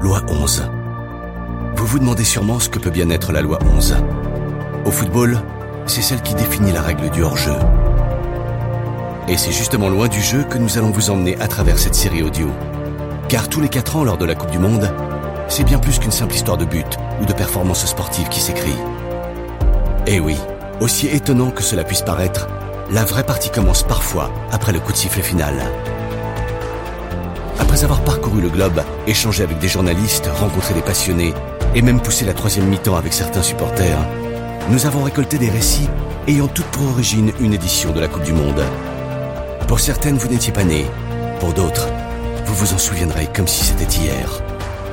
Loi 11. Vous vous demandez sûrement ce que peut bien être la loi 11. Au football, c'est celle qui définit la règle du hors-jeu. Et c'est justement loin du jeu que nous allons vous emmener à travers cette série audio. Car tous les 4 ans lors de la Coupe du Monde, c'est bien plus qu'une simple histoire de but ou de performance sportive qui s'écrit. Eh oui, aussi étonnant que cela puisse paraître, la vraie partie commence parfois après le coup de sifflet final. Après avoir parcouru le globe, échangé avec des journalistes, rencontré des passionnés et même poussé la troisième mi-temps avec certains supporters, nous avons récolté des récits ayant toutes pour origine une édition de la Coupe du Monde. Pour certaines, vous n'étiez pas nés. Pour d'autres, vous vous en souviendrez comme si c'était hier.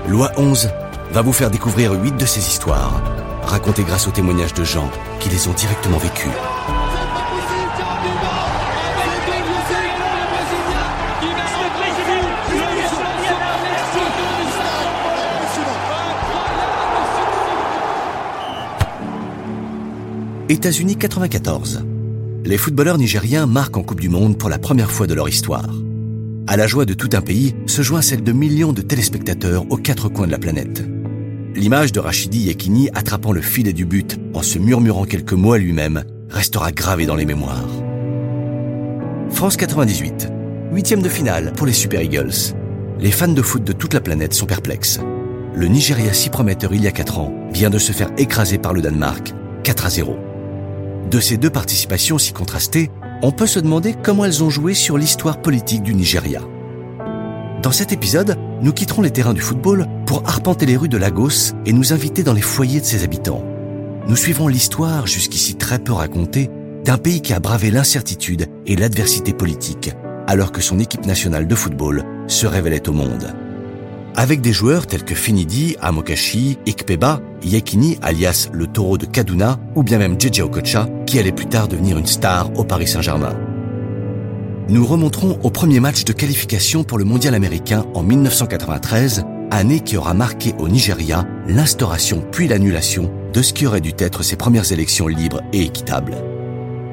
Loi 11 va vous faire découvrir huit de ces histoires, racontées grâce aux témoignages de gens qui les ont directement vécues. États-Unis 94. Les footballeurs nigériens marquent en Coupe du Monde pour la première fois de leur histoire. À la joie de tout un pays se joint celle de millions de téléspectateurs aux quatre coins de la planète. L'image de Rachidi Yekini attrapant le filet du but en se murmurant quelques mots à lui-même restera gravée dans les mémoires. France 98. Huitième de finale pour les Super Eagles. Les fans de foot de toute la planète sont perplexes. Le Nigeria si prometteur il y a 4 ans vient de se faire écraser par le Danemark 4 à 0. De ces deux participations si contrastées, on peut se demander comment elles ont joué sur l'histoire politique du Nigeria. Dans cet épisode, nous quitterons les terrains du football pour arpenter les rues de Lagos et nous inviter dans les foyers de ses habitants. Nous suivrons l'histoire, jusqu'ici très peu racontée, d'un pays qui a bravé l'incertitude et l'adversité politique, alors que son équipe nationale de football se révélait au monde. Avec des joueurs tels que Finidi, Amokashi, Ikpeba, Yekini alias le taureau de Kaduna ou bien même JJ Okocha qui allait plus tard devenir une star au Paris Saint-Germain. Nous remonterons au premier match de qualification pour le mondial américain en 1993, année qui aura marqué au Nigeria l'instauration puis l'annulation de ce qui aurait dû être ses premières élections libres et équitables.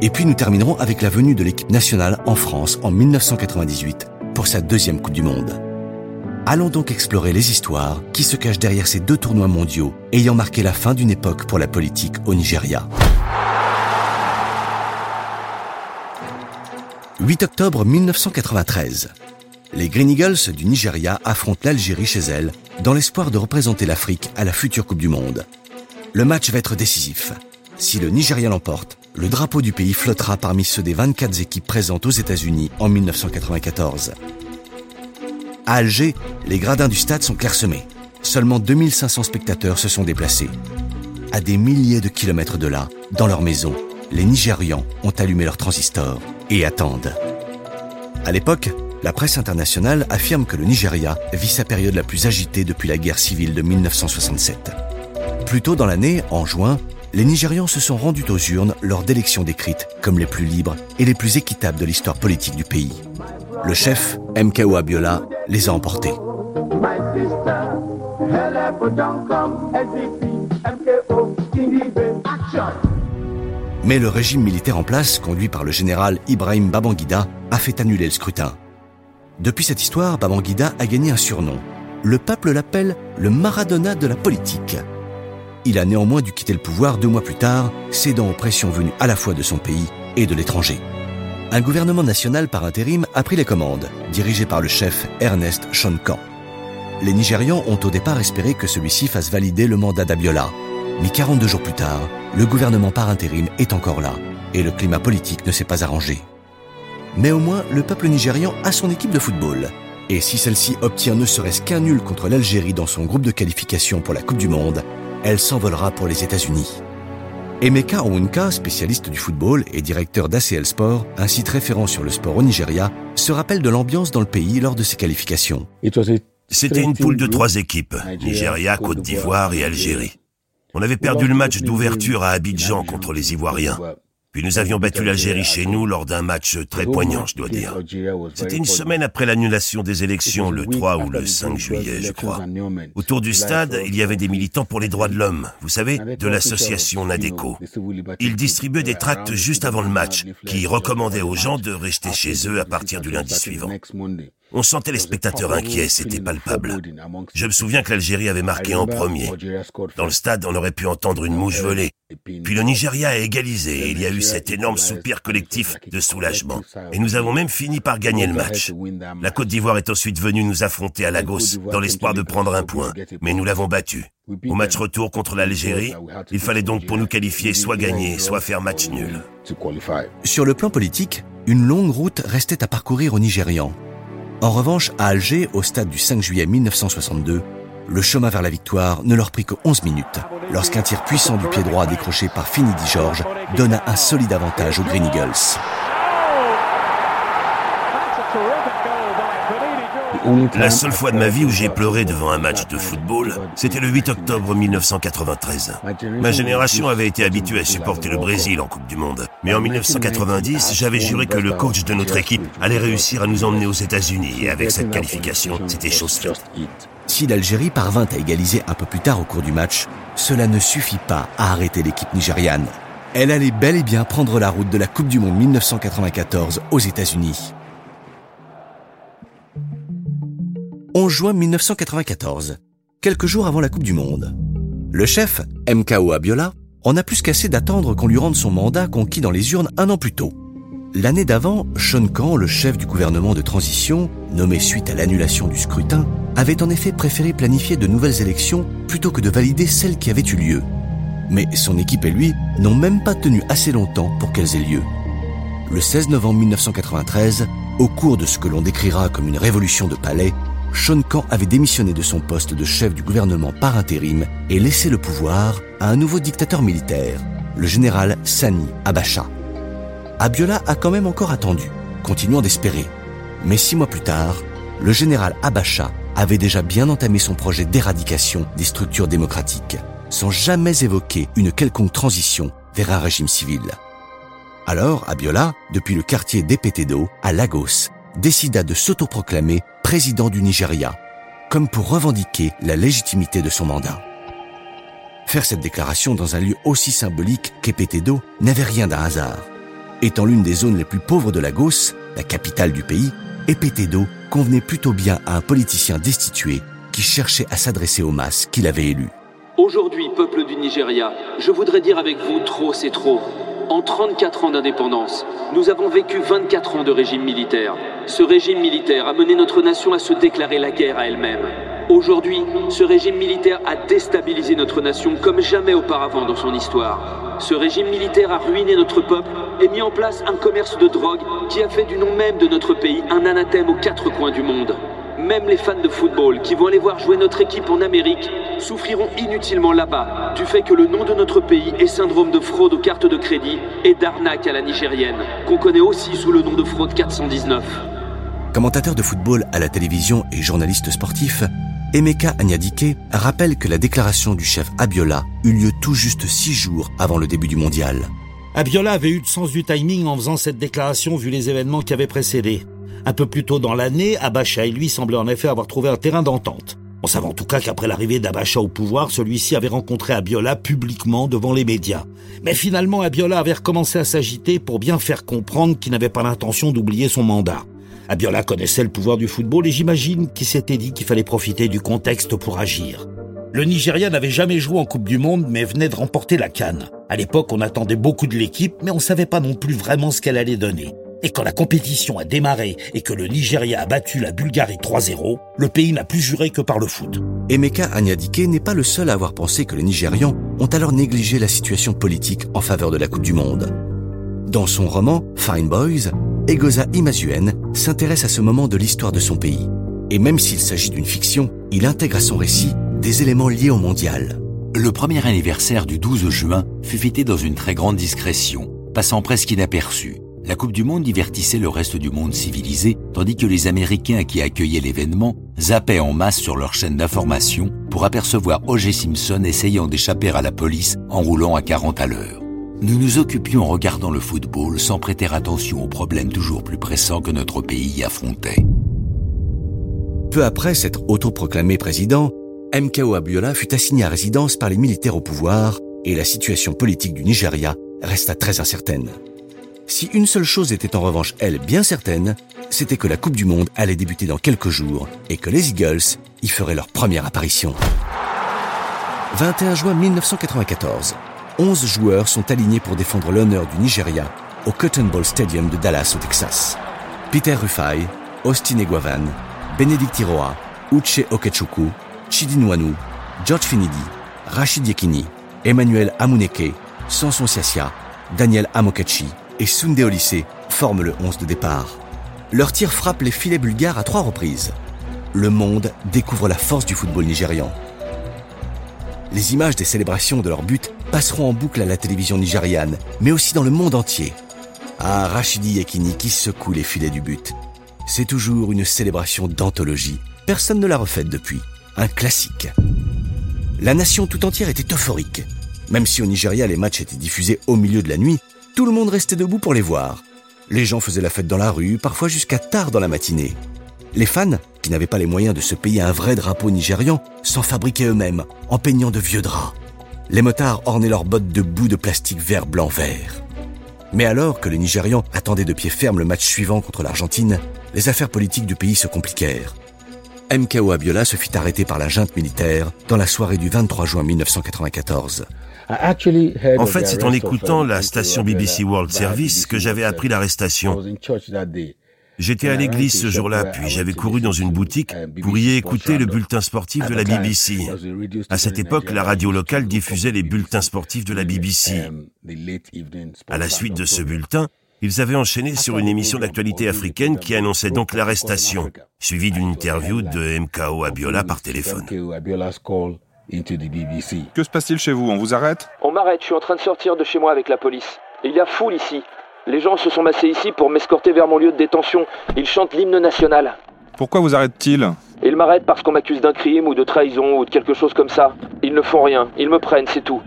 Et puis nous terminerons avec la venue de l'équipe nationale en France en 1998 pour sa deuxième Coupe du Monde. Allons donc explorer les histoires qui se cachent derrière ces deux tournois mondiaux ayant marqué la fin d'une époque pour la politique au Nigeria. 8 octobre 1993. Les Green Eagles du Nigeria affrontent l'Algérie chez elle dans l'espoir de représenter l'Afrique à la future Coupe du Monde. Le match va être décisif. Si le Nigeria l'emporte, le drapeau du pays flottera parmi ceux des 24 équipes présentes aux États-Unis en 1994. À Alger, les gradins du stade sont clairsemés. Seulement 2500 spectateurs se sont déplacés. À des milliers de kilomètres de là, dans leur maison, les Nigérians ont allumé leurs transistors et attendent. À l'époque, la presse internationale affirme que le Nigeria vit sa période la plus agitée depuis la guerre civile de 1967. Plus tôt dans l'année, en juin, les Nigérians se sont rendus aux urnes lors d'élections décrites comme les plus libres et les plus équitables de l'histoire politique du pays. Le chef, MKO Abiola, les a emportés. Mais le régime militaire en place, conduit par le général Ibrahim Babangida, a fait annuler le scrutin. Depuis cette histoire, Babangida a gagné un surnom. Le peuple l'appelle le Maradona de la politique. Il a néanmoins dû quitter le pouvoir deux mois plus tard, cédant aux pressions venues à la fois de son pays et de l'étranger. Un gouvernement national par intérim a pris les commandes, dirigé par le chef Ernest Shonkan. Les Nigérians ont au départ espéré que celui-ci fasse valider le mandat d'Abiola. Mais 42 jours plus tard, le gouvernement par intérim est encore là, et le climat politique ne s'est pas arrangé. Mais au moins, le peuple nigérian a son équipe de football. Et si celle-ci obtient ne serait-ce qu'un nul contre l'Algérie dans son groupe de qualification pour la Coupe du Monde, elle s'envolera pour les États-Unis. Emeka Onwunka, spécialiste du football et directeur d'ACL Sport, un site référent sur le sport au Nigeria, se rappelle de l'ambiance dans le pays lors de ses qualifications. C'était une poule de trois équipes, Nigeria, Côte d'Ivoire et Algérie. On avait perdu le match d'ouverture à Abidjan contre les Ivoiriens. Puis nous avions battu l'Algérie chez nous lors d'un match très poignant, je dois dire. C'était une semaine après l'annulation des élections, le 3 ou le 5 juillet, je crois. Autour du stade, il y avait des militants pour les droits de l'homme, vous savez, de l'association Nadeco. Ils distribuaient des tracts juste avant le match, qui recommandaient aux gens de rester chez eux à partir du lundi suivant. On sentait les spectateurs inquiets, c'était palpable. Je me souviens que l'Algérie avait marqué en premier. Dans le stade, on aurait pu entendre une mouche voler. Puis le Nigeria a égalisé et il y a eu cet énorme soupir collectif de soulagement. Et nous avons même fini par gagner le match. La Côte d'Ivoire est ensuite venue nous affronter à Lagos dans l'espoir de prendre un point. Mais nous l'avons battu. Au match retour contre l'Algérie, il fallait donc pour nous qualifier soit gagner, soit faire match nul. Sur le plan politique, une longue route restait à parcourir aux Nigérians. En revanche, à Alger, au stade du 5 juillet 1962, le chemin vers la victoire ne leur prit que 11 minutes, lorsqu'un tir puissant du pied droit décroché par Finidi George donna un solide avantage aux Green Eagles. La seule fois de ma vie où j'ai pleuré devant un match de football, c'était le 8 octobre 1993. Ma génération avait été habituée à supporter le Brésil en Coupe du Monde. Mais en 1990, j'avais juré que le coach de notre équipe allait réussir à nous emmener aux États-Unis. Et avec cette qualification, c'était chose faite. Si l'Algérie parvint à égaliser un peu plus tard au cours du match, cela ne suffit pas à arrêter l'équipe nigériane. Elle allait bel et bien prendre la route de la Coupe du Monde 1994 aux États-Unis. 11 juin 1994, quelques jours avant la Coupe du Monde. Le chef, MKO Abiola, en a plus qu'assez d'attendre qu'on lui rende son mandat conquis dans les urnes un an plus tôt. L'année d'avant, Sean Khan, le chef du gouvernement de transition, nommé suite à l'annulation du scrutin, avait en effet préféré planifier de nouvelles élections plutôt que de valider celles qui avaient eu lieu. Mais son équipe et lui n'ont même pas tenu assez longtemps pour qu'elles aient lieu. Le 16 novembre 1993, au cours de ce que l'on décrira comme une révolution de palais, Sean Khan avait démissionné de son poste de chef du gouvernement par intérim et laissé le pouvoir à un nouveau dictateur militaire, le général Sani Abacha. Abiola a quand même encore attendu, continuant d'espérer. Mais six mois plus tard, le général Abacha avait déjà bien entamé son projet d'éradication des structures démocratiques, sans jamais évoquer une quelconque transition vers un régime civil. Alors, Abiola, depuis le quartier d'Epetedo, à Lagos, décida de s'autoproclamer président du Nigeria, comme pour revendiquer la légitimité de son mandat. Faire cette déclaration dans un lieu aussi symbolique qu'Epetedo n'avait rien d'un hasard. Étant l'une des zones les plus pauvres de Lagos, la capitale du pays, Epetedo convenait plutôt bien à un politicien destitué qui cherchait à s'adresser aux masses qu'il avait élues. Aujourd'hui, peuple du Nigeria, je voudrais dire avec vous trop c'est trop. En 34 ans d'indépendance, nous avons vécu 24 ans de régime militaire. Ce régime militaire a mené notre nation à se déclarer la guerre à elle-même. Aujourd'hui, ce régime militaire a déstabilisé notre nation comme jamais auparavant dans son histoire. Ce régime militaire a ruiné notre peuple et mis en place un commerce de drogue qui a fait du nom même de notre pays un anathème aux quatre coins du monde. Même les fans de football qui vont aller voir jouer notre équipe en Amérique souffriront inutilement là-bas du fait que le nom de notre pays est syndrome de fraude aux cartes de crédit et d'arnaque à la nigérienne, qu'on connaît aussi sous le nom de fraude 419. Commentateur de football à la télévision et journaliste sportif, Emeka Agnadike rappelle que la déclaration du chef Abiola eut lieu tout juste six jours avant le début du mondial. Abiola avait eu le sens du timing en faisant cette déclaration vu les événements qui avaient précédé. Un peu plus tôt dans l'année, Abacha et lui semblaient en effet avoir trouvé un terrain d'entente. On savait en tout cas qu'après l'arrivée d'Abacha au pouvoir, celui-ci avait rencontré Abiola publiquement devant les médias. Mais finalement, Abiola avait recommencé à s'agiter pour bien faire comprendre qu'il n'avait pas l'intention d'oublier son mandat. Abiola connaissait le pouvoir du football et j'imagine qu'il s'était dit qu'il fallait profiter du contexte pour agir. Le Nigeria n'avait jamais joué en Coupe du Monde mais venait de remporter la Cannes. À l'époque, on attendait beaucoup de l'équipe mais on savait pas non plus vraiment ce qu'elle allait donner. Et quand la compétition a démarré et que le Nigeria a battu la Bulgarie 3-0, le pays n'a plus juré que par le foot. Emeka Agnadike n'est pas le seul à avoir pensé que les Nigérians ont alors négligé la situation politique en faveur de la Coupe du Monde. Dans son roman Fine Boys, Egoza Imazuen s'intéresse à ce moment de l'histoire de son pays. Et même s'il s'agit d'une fiction, il intègre à son récit des éléments liés au mondial. Le premier anniversaire du 12 juin fut fêté dans une très grande discrétion, passant presque inaperçu. La Coupe du Monde divertissait le reste du monde civilisé, tandis que les Américains qui accueillaient l'événement zappaient en masse sur leur chaîne d'information pour apercevoir O.J. Simpson essayant d'échapper à la police en roulant à 40 à l'heure. nous nous occupions en regardant le football sans prêter attention aux problèmes toujours plus pressants que notre pays affrontait. Peu après s'être autoproclamé président, MKO Abiola fut assigné à résidence par les militaires au pouvoir et la situation politique du Nigeria resta très incertaine. Si une seule chose était en revanche, elle, bien certaine, c'était que la Coupe du Monde allait débuter dans quelques jours et que les Eagles y feraient leur première apparition. 21 juin 1994, 11 joueurs sont alignés pour défendre l'honneur du Nigeria au Cotton Bowl Stadium de Dallas au Texas. Peter Rufai, Austin Eguavan, Benedict Iroha, Uche Okechukwu, Chidi Nwanu, George Finidi, Rachid Yekini, Emmanuel Amuneke, Samson Siasia, Daniel Amokachi et Sunde Olise forment le 11 de départ. Leur tir frappe les filets bulgares à trois reprises. Le monde découvre la force du football nigérian. Les images des célébrations de leur but passeront en boucle à la télévision nigériane, mais aussi dans le monde entier. Ah, Rachidi Yekini qui secoue les filets du but. C'est toujours une célébration d'anthologie. Personne ne l'a refaite depuis. Un classique. La nation tout entière était euphorique. Même si au Nigeria les matchs étaient diffusés au milieu de la nuit, tout le monde restait debout pour les voir. Les gens faisaient la fête dans la rue, parfois jusqu'à tard dans la matinée. Les fans, qui n'avaient pas les moyens de se payer un vrai drapeau nigérian, s'en fabriquaient eux-mêmes, en peignant de vieux draps. Les motards ornaient leurs bottes de bouts de plastique vert, blanc, vert. Mais alors que les Nigérians attendaient de pied ferme le match suivant contre l'Argentine, les affaires politiques du pays se compliquèrent. MKO Abiola se fit arrêter par la junte militaire dans la soirée du 23 juin 1994. En fait, c'est en écoutant la station BBC World Service que j'avais appris l'arrestation. J'étais à l'église ce jour-là, puis j'avais couru dans une boutique pour y écouter le bulletin sportif de la BBC. À cette époque, la radio locale diffusait les bulletins sportifs de la BBC. À la suite de ce bulletin, ils avaient enchaîné sur une émission d'actualité africaine qui annonçait donc l'arrestation, suivie d'une interview de MKO Abiola par téléphone. Que se passe-t-il chez vous? On vous arrête? On m'arrête, je suis en train de sortir de chez moi avec la police. Il y a foule ici. Les gens se sont massés ici pour m'escorter vers mon lieu de détention. Ils chantent l'hymne national. Pourquoi vous arrêtent-ils? Ils m'arrêtent parce qu'on m'accuse d'un crime ou de trahison ou de quelque chose comme ça. Ils ne font rien, ils me prennent, c'est tout.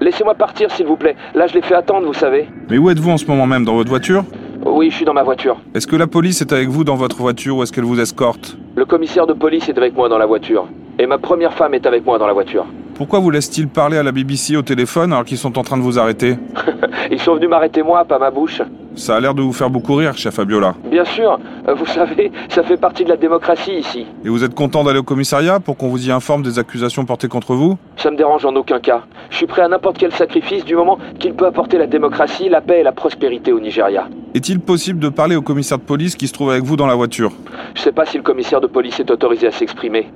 Laissez-moi partir s'il vous plaît. Là je les fais attendre, vous savez. Mais où êtes-vous en ce moment même? Dans votre voiture? Oui, je suis dans ma voiture. Est-ce que la police est avec vous dans votre voiture ou est-ce qu'elle vous escorte? Le commissaire de police est avec moi dans la voiture. Et ma première femme est avec moi dans la voiture. Pourquoi vous laisse-t-il parler à la BBC au téléphone alors qu'ils sont en train de vous arrêter Ils sont venus m'arrêter moi, pas ma bouche. Ça a l'air de vous faire beaucoup rire, chef Fabiola. Bien sûr, euh, vous savez, ça fait partie de la démocratie ici. Et vous êtes content d'aller au commissariat pour qu'on vous y informe des accusations portées contre vous? Ça me dérange en aucun cas. Je suis prêt à n'importe quel sacrifice du moment qu'il peut apporter la démocratie, la paix et la prospérité au Nigeria. Est-il possible de parler au commissaire de police qui se trouve avec vous dans la voiture? Je sais pas si le commissaire de police est autorisé à s'exprimer.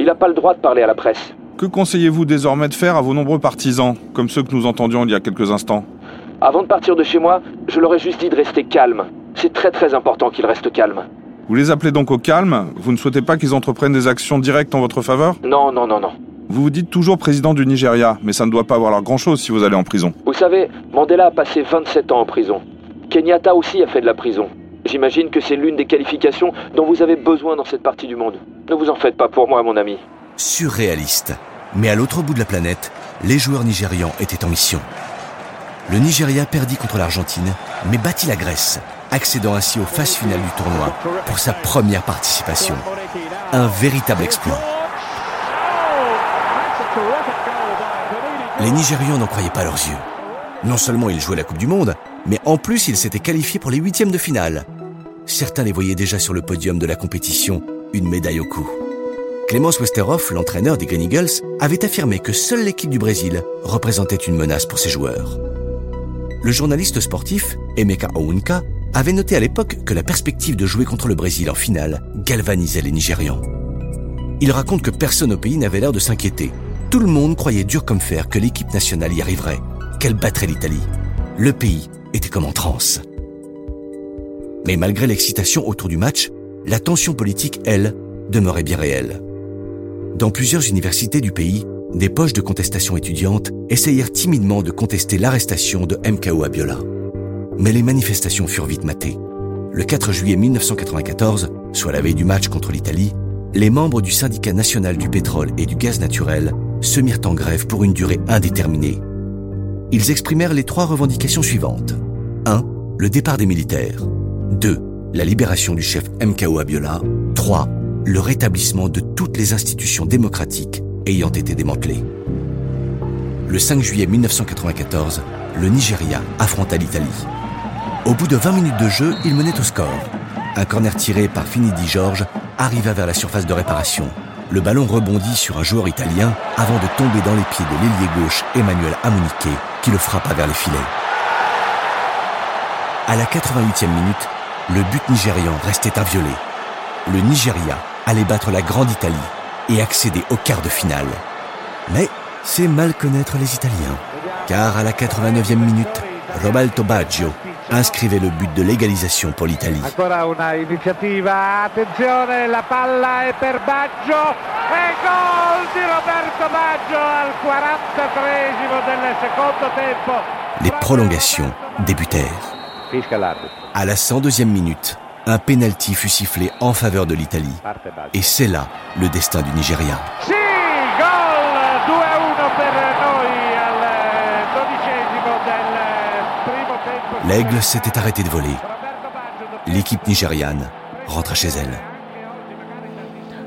Il n'a pas le droit de parler à la presse. Que conseillez-vous désormais de faire à vos nombreux partisans, comme ceux que nous entendions il y a quelques instants? Avant de partir de chez moi, je leur ai juste dit de rester calme. C'est très très important qu'ils restent calmes. Vous les appelez donc au calme? Vous ne souhaitez pas qu'ils entreprennent des actions directes en votre faveur? Non, non, non, non. Vous vous dites toujours président du Nigeria, mais ça ne doit pas avoir grand-chose si vous allez en prison. Vous savez, Mandela a passé 27 ans en prison. Kenyatta aussi a fait de la prison. J'imagine que c'est l'une des qualifications dont vous avez besoin dans cette partie du monde. Ne vous en faites pas pour moi, mon ami. Surréaliste. Mais à l'autre bout de la planète, les joueurs nigérians étaient en mission. Le Nigeria perdit contre l'Argentine, mais battit la Grèce, accédant ainsi aux phases finales du tournoi pour sa première participation. Un véritable exploit. Les Nigérians n'en croyaient pas leurs yeux. Non seulement ils jouaient la Coupe du Monde, mais en plus ils s'étaient qualifiés pour les huitièmes de finale. Certains les voyaient déjà sur le podium de la compétition, une médaille au cou. Clémence Westerhoff, l'entraîneur des Green Eagles, avait affirmé que seule l'équipe du Brésil représentait une menace pour ses joueurs. Le journaliste sportif, Emeka Ounka, avait noté à l'époque que la perspective de jouer contre le Brésil en finale galvanisait les Nigérians. Il raconte que personne au pays n'avait l'air de s'inquiéter. Tout le monde croyait dur comme fer que l'équipe nationale y arriverait, qu'elle battrait l'Italie. Le pays était comme en transe. Mais malgré l'excitation autour du match, la tension politique, elle, demeurait bien réelle. Dans plusieurs universités du pays, des poches de contestation étudiantes essayèrent timidement de contester l'arrestation de MKO Abiola. Mais les manifestations furent vite matées. Le 4 juillet 1994, soit la veille du match contre l'Italie, les membres du syndicat national du pétrole et du gaz naturel se mirent en grève pour une durée indéterminée. ils exprimèrent les trois revendications suivantes. 1. Le départ des militaires. 2. La libération du chef MKO Abiola. 3. Le rétablissement de toutes les institutions démocratiques ayant été démantelées. Le 5 juillet 1994, le Nigeria affronta l'Italie. Au bout de 20 minutes de jeu, il menait au score. Un corner tiré par Finidi George arriva vers la surface de réparation. Le ballon rebondit sur un joueur italien avant de tomber dans les pieds de l'ailier gauche Emmanuel Amunike qui le frappa vers les filets. À la 88e minute, le but nigérian restait inviolé. Le Nigeria allait battre la Grande Italie et accéder au quart de finale. Mais c'est mal connaître les Italiens, car à la 89e minute, Roberto Baggio inscrivait le but de l'égalisation pour l'Italie. Ancora una iniziativa, attenzione, la palla è per Baggio e gol di Roberto Baggio al 43esimo del secondo tempo. Les prolongations débutèrent. À la 102e minute, un penalty fut sifflé en faveur de l'Italie. Et c'est là le destin du Nigeria. Sì, gol 2-1 per noi al dodicesimo del primo tempo. L'aigle s'était arrêté de voler. L'équipe nigériane rentra chez elle.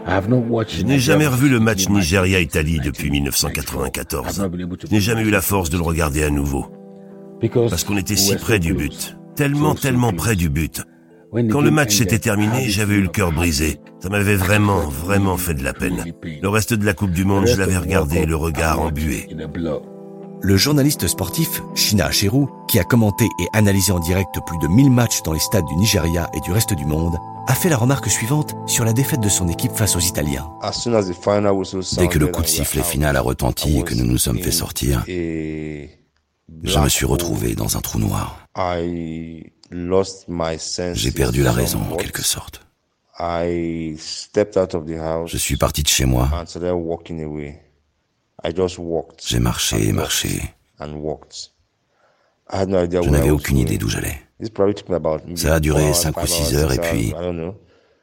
Je n'ai jamais revu le match Nigeria-Italie depuis 1994. Je n'ai jamais eu la force de le regarder à nouveau. Parce qu'on était si près du but. Tellement, tellement près du but. Quand le match s'était terminé, j'avais eu le cœur brisé. Ça m'avait vraiment, vraiment fait de la peine. Le reste de la Coupe du Monde, je l'avais regardé, le regard embué. Le journaliste sportif Shina Acheru, qui a commenté et analysé en direct plus de 1000 matchs dans les stades du Nigeria et du reste du monde, a fait la remarque suivante sur la défaite de son équipe face aux Italiens. Dès que le coup de sifflet final a retenti et que nous nous sommes fait sortir, je me suis retrouvé dans un trou noir. J'ai perdu la raison en quelque sorte. Je suis parti de chez moi. J'ai marché et marché. Je n'avais aucune idée d'où j'allais. Ça a duré 5 ou 6 heures et puis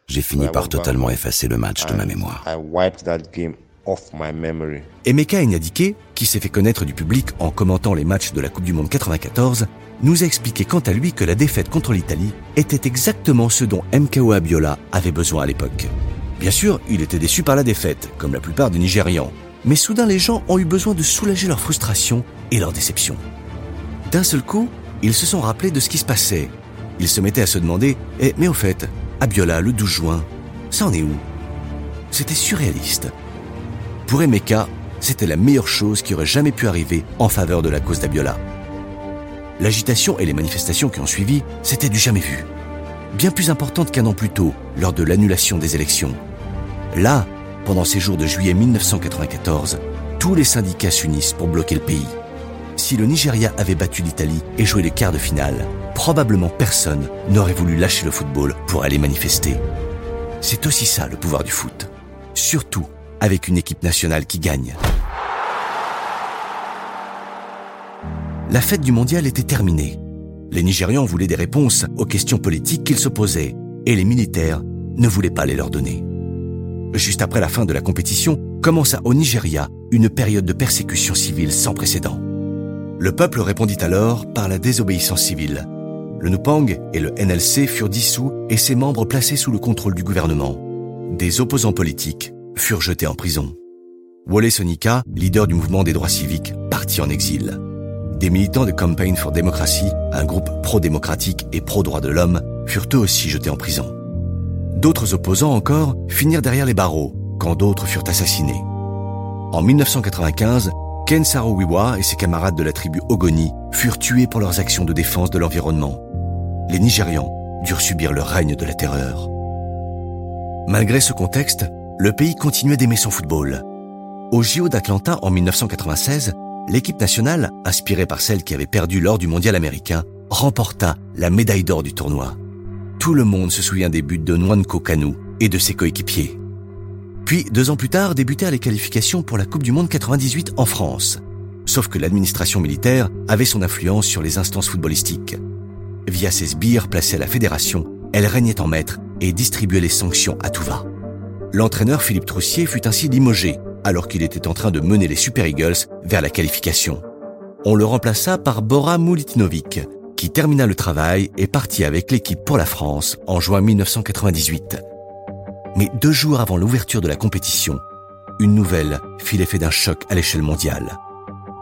j'ai fini par totalement effacer le match de ma mémoire. Emeka Enyadike, qui s'est fait connaître du public en commentant les matchs de la Coupe du Monde 94, nous a expliqué quant à lui que la défaite contre l'Italie était exactement ce dont MKO Abiola avait besoin à l'époque. Bien sûr, il était déçu par la défaite, comme la plupart des Nigérians, mais soudain les gens ont eu besoin de soulager leur frustration et leur déception. D'un seul coup, ils se sont rappelés de ce qui se passait. Ils se mettaient à se demander eh, mais au fait, Abiola, le 12 juin, ça en est où? C'était surréaliste. Pour Emeka, c'était la meilleure chose qui aurait jamais pu arriver en faveur de la cause d'Abiola. L'agitation et les manifestations qui ont suivi, c'était du jamais vu. Bien plus importante qu'un an plus tôt, lors de l'annulation des élections. Là, pendant ces jours de juillet 1994, tous les syndicats s'unissent pour bloquer le pays. Si le Nigeria avait battu l'Italie et joué les quarts de finale, probablement personne n'aurait voulu lâcher le football pour aller manifester. C'est aussi ça le pouvoir du foot. Surtout avec une équipe nationale qui gagne. La fête du mondial était terminée. Les Nigérians voulaient des réponses aux questions politiques qu'ils se posaient, et les militaires ne voulaient pas les leur donner. Juste après la fin de la compétition, commença au Nigeria une période de persécution civile sans précédent. Le peuple répondit alors par la désobéissance civile. Le Nupang et le NLC furent dissous et ses membres placés sous le contrôle du gouvernement. Des opposants politiques furent jetés en prison. Wole Sonika, leader du mouvement des droits civiques, partit en exil. Des militants de Campaign for Democracy, un groupe pro-démocratique et pro-droits de l'homme, furent eux aussi jetés en prison. D'autres opposants encore finirent derrière les barreaux, quand d'autres furent assassinés. En 1995, Ken Saro-Wiwa et ses camarades de la tribu Ogoni furent tués pour leurs actions de défense de l'environnement. Les Nigérians durent subir le règne de la terreur. Malgré ce contexte, le pays continuait d'aimer son football. Au JO d'Atlanta en 1996, l'équipe nationale, inspirée par celle qui avait perdu lors du mondial américain, remporta la médaille d'or du tournoi. Tout le monde se souvient des buts de Nwanko Kanu et de ses coéquipiers. Puis, deux ans plus tard, débutèrent les qualifications pour la Coupe du Monde 98 en France. Sauf que l'administration militaire avait son influence sur les instances footballistiques. Via ses sbires placés à la fédération, elle régnait en maître et distribuait les sanctions à tout va. L'entraîneur Philippe Troussier fut ainsi limogé alors qu'il était en train de mener les Super Eagles vers la qualification. on le remplaça par Bora Mulitinovic, qui termina le travail et partit avec l'équipe pour la France en juin 1998. Mais deux jours avant l'ouverture de la compétition, une nouvelle fit l'effet d'un choc à l'échelle mondiale.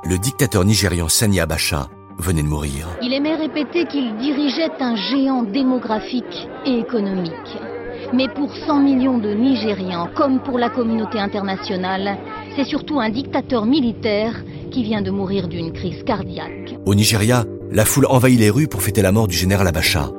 Le dictateur nigérian Sani Abacha venait de mourir. Il aimait répéter qu'il dirigeait un géant démographique et économique. Mais pour 100 millions de Nigérians, comme pour la communauté internationale, c'est surtout un dictateur militaire qui vient de mourir d'une crise cardiaque. Au Nigeria, la foule envahit les rues pour fêter la mort du général Abacha.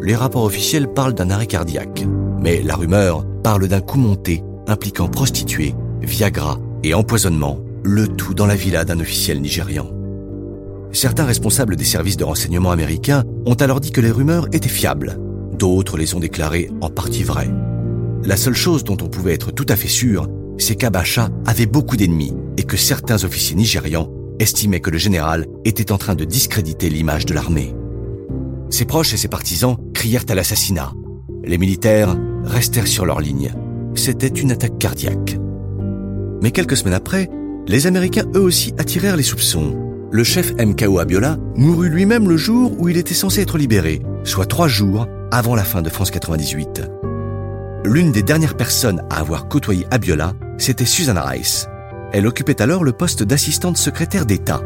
Les rapports officiels parlent d'un arrêt cardiaque, mais la rumeur parle d'un coup monté impliquant prostituées, Viagra et empoisonnement, le tout dans la villa d'un officiel nigérian. Certains responsables des services de renseignement américains ont alors dit que les rumeurs étaient fiables D'autres les ont déclarés en partie vrais. La seule chose dont on pouvait être tout à fait sûr, c'est qu'Abacha avait beaucoup d'ennemis et que certains officiers nigérians estimaient que le général était en train de discréditer l'image de l'armée. Ses proches et ses partisans crièrent à l'assassinat. Les militaires restèrent sur leur ligne. C'était une attaque cardiaque. Mais quelques semaines après, les Américains eux aussi attirèrent les soupçons. Le chef MKO Abiola mourut lui-même le jour où il était censé être libéré, soit trois jours avant la fin de France 98. L'une des dernières personnes à avoir côtoyé Abiola, c'était Susan Rice. Elle occupait alors le poste d'assistante secrétaire d'État.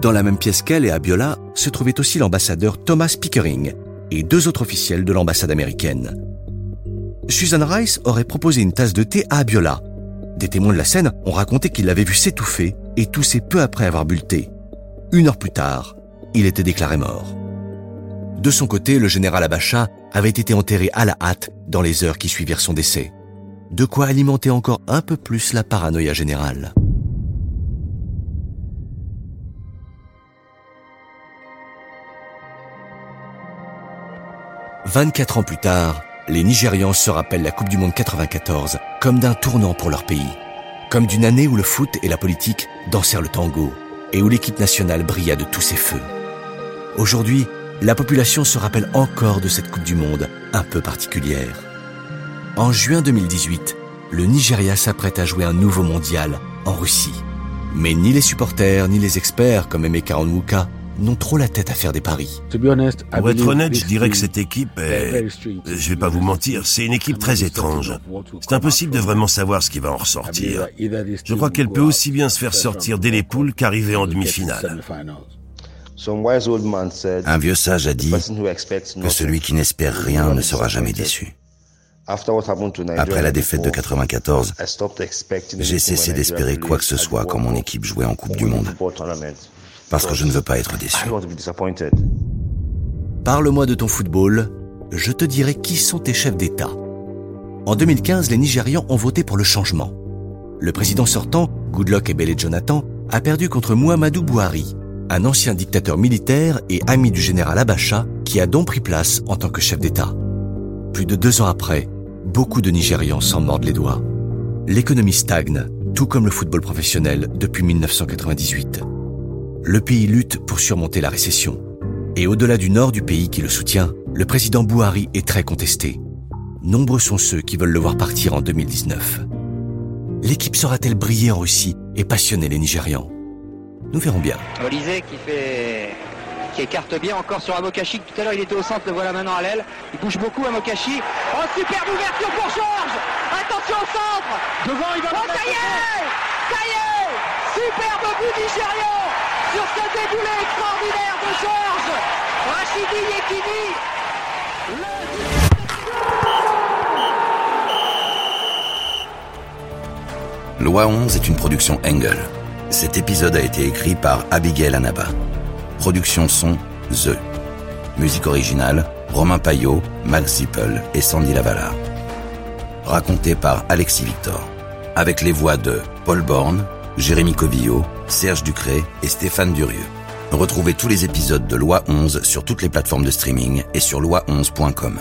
Dans la même pièce qu'elle et Abiola se trouvait aussi l'ambassadeur Thomas Pickering et deux autres officiels de l'ambassade américaine. Susan Rice aurait proposé une tasse de thé à Abiola. Des témoins de la scène ont raconté qu'il l'avait vu s'étouffer et tousser peu après avoir bu le thé. Une heure plus tard, il était déclaré mort. De son côté, le général Abacha avait été enterré à la hâte dans les heures qui suivirent son décès. De quoi alimenter encore un peu plus la paranoïa générale. « 24 ans plus tard, les Nigérians se rappellent la Coupe du Monde 94 comme d'un tournant pour leur pays, comme d'une année où le foot et la politique dansèrent le tango et où l'équipe nationale brilla de tous ses feux. Aujourd'hui, la population se rappelle encore de cette Coupe du Monde un peu particulière. En juin 2018, le Nigeria s'apprête à jouer un nouveau mondial en Russie. Mais ni les supporters ni les experts comme Emeka Onwuka n'ont trop la tête à faire des paris. Pour être honnête, je dirais que cette équipe est... Je vais pas vous mentir, c'est une équipe très étrange. C'est impossible de vraiment savoir ce qui va en ressortir. Je crois qu'elle peut aussi bien se faire sortir dès les poules qu'arriver en demi-finale. Un vieux sage a dit que celui qui n'espère rien ne sera jamais déçu. Après la défaite de 94, j'ai cessé d'espérer quoi que ce soit quand mon équipe jouait en Coupe du Monde. Parce que je ne veux pas être déçu. Parle-moi de ton football, je te dirai qui sont tes chefs d'État. En 2015, les Nigérians ont voté pour le changement. Le président sortant, Goodluck Ebele Jonathan, a perdu contre Muhammadu Buhari, un ancien dictateur militaire et ami du général Abacha qui a donc pris place en tant que chef d'État. Plus de deux ans après, beaucoup de Nigérians s'en mordent les doigts. L'économie stagne, tout comme le football professionnel depuis 1998. Le pays lutte pour surmonter la récession. Et au-delà du nord du pays qui le soutient, le président Bouhari est très contesté. Nombreux sont ceux qui veulent le voir partir en 2019. L'équipe saura-t-elle briller en Russie et passionner les Nigérians? Nous verrons bien. Olysée qui fait qui écarte bien encore sur Amokashi. Tout à l'heure, il était au centre, le voilà maintenant à l'aile. Il bouge beaucoup, Amokashi. Oh, superbe ouverture pour Georges Attention au centre Devant, il va Oh, ça y est Ça y est Superbe but nigérian sur ce déboulé extraordinaire de Georges Rachidi Yekini Loi 11 est une production Engel. Cet épisode a été écrit par Abigail Anaba. Production son The. Musique originale Romain Payot, Max Zippel et Sandy Lavala. Raconté par Alexis Victor. Avec les voix de Paul Borne, Jérémy Cobillo, Serge Ducré et Stéphane Durieux. Retrouvez tous les épisodes de Loi 11 sur toutes les plateformes de streaming et sur loi11.com.